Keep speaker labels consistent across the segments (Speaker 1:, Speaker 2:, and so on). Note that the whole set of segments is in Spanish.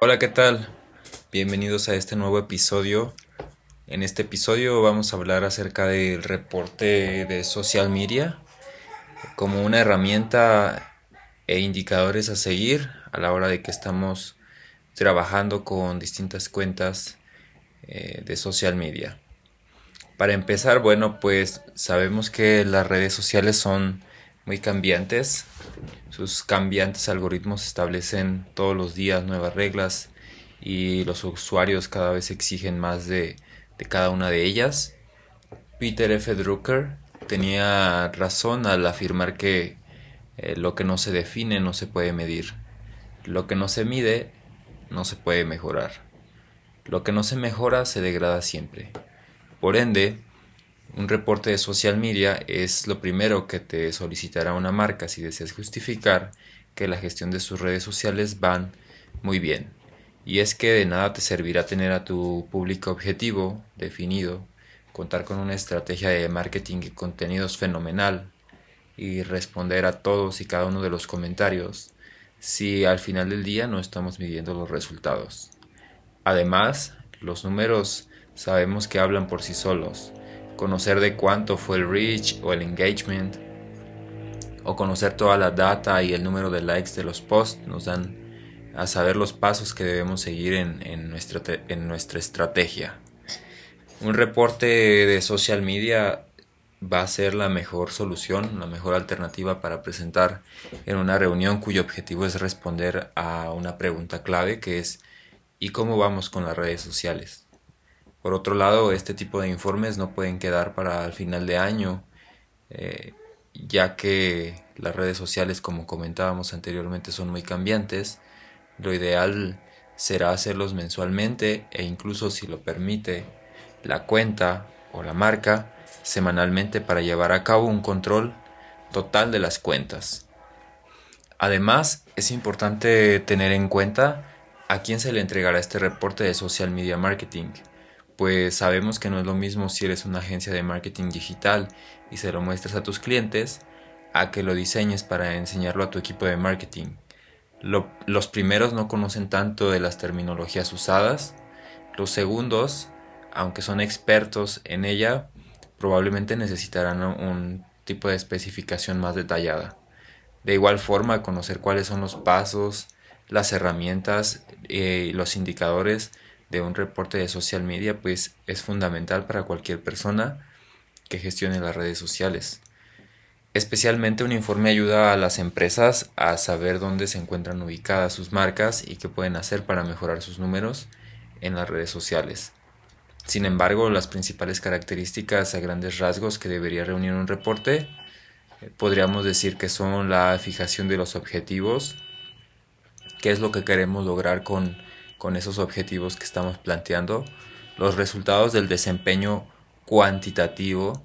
Speaker 1: Hola, ¿qué tal? Bienvenidos a este nuevo episodio. En este episodio vamos a hablar acerca del reporte de social media como una herramienta e indicadores a seguir a la hora de que estamos trabajando con distintas cuentas eh, de social media. Para empezar, bueno, pues sabemos que las redes sociales son muy cambiantes. Sus cambiantes algoritmos establecen todos los días nuevas reglas y los usuarios cada vez exigen más de, cada una de ellas. Peter F. Drucker tenía razón al afirmar que eh, lo que no se define no se puede medir. Lo que no se mide no se puede mejorar. Lo que no se mejora se degrada siempre. Por ende, un reporte de social media es lo primero que te solicitará una marca si deseas justificar que la gestión de sus redes sociales van muy bien. Y es que de nada te servirá tener a tu público objetivo definido, contar con una estrategia de marketing y contenidos fenomenal y responder a todos y cada uno de los comentarios si al final del día no estamos midiendo los resultados. Además, los números sabemos que hablan por sí solos conocer de cuánto fue el reach o el engagement, o conocer toda la data y el número de likes de los posts nos dan a saber los pasos que debemos seguir en, nuestra, en nuestra estrategia. Un reporte de social media va a ser la mejor solución, la mejor alternativa para presentar en una reunión cuyo objetivo es responder a una pregunta clave que es ¿y cómo vamos con las redes sociales? Por otro lado, este tipo de informes no pueden quedar para el final de año, eh, ya que las redes sociales, como comentábamos anteriormente, son muy cambiantes. Lo ideal será hacerlos mensualmente e incluso si lo permite la cuenta o la marca semanalmente para llevar a cabo un control total de las cuentas. Además, es importante tener en cuenta a quién se le entregará este reporte de social media marketing pues sabemos que no es lo mismo si eres una agencia de marketing digital y se lo muestras a tus clientes a que lo diseñes para enseñarlo a tu equipo de marketing. los primeros no conocen tanto de las terminologías usadas, los segundos, aunque son expertos en ella, probablemente necesitarán un tipo de especificación más detallada. De igual forma, conocer cuáles son los pasos, las herramientas eh, y los indicadores de un reporte de social media pues es fundamental para cualquier persona que gestione las redes sociales. Especialmente un informe ayuda a las empresas a saber dónde se encuentran ubicadas sus marcas y qué pueden hacer para mejorar sus números en las redes sociales. Sin embargo, las principales características a grandes rasgos que debería reunir un reporte eh, podríamos decir que son la fijación de los objetivos, qué es lo que queremos lograr con con esos objetivos que estamos planteando, los resultados del desempeño cuantitativo,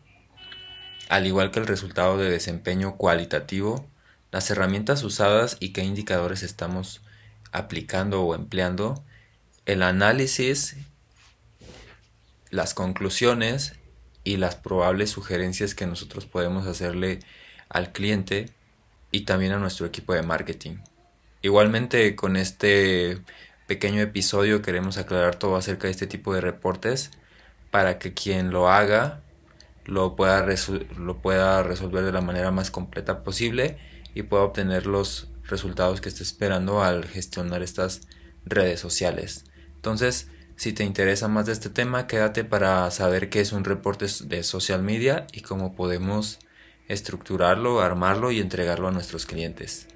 Speaker 1: al igual que el resultado de desempeño cualitativo, las herramientas usadas y qué indicadores estamos aplicando o empleando, el análisis, las conclusiones y las probables sugerencias que nosotros podemos hacerle al cliente y también a nuestro equipo de marketing. Igualmente con este pequeño episodio queremos aclarar todo acerca de este tipo de reportes para que quien lo haga lo pueda, lo pueda resolver de la manera más completa posible y pueda obtener los resultados que esté esperando al gestionar estas redes sociales. Entonces, si te interesa más de este tema, quédate para saber qué es un reporte de social media y cómo podemos estructurarlo, armarlo y entregarlo a nuestros clientes.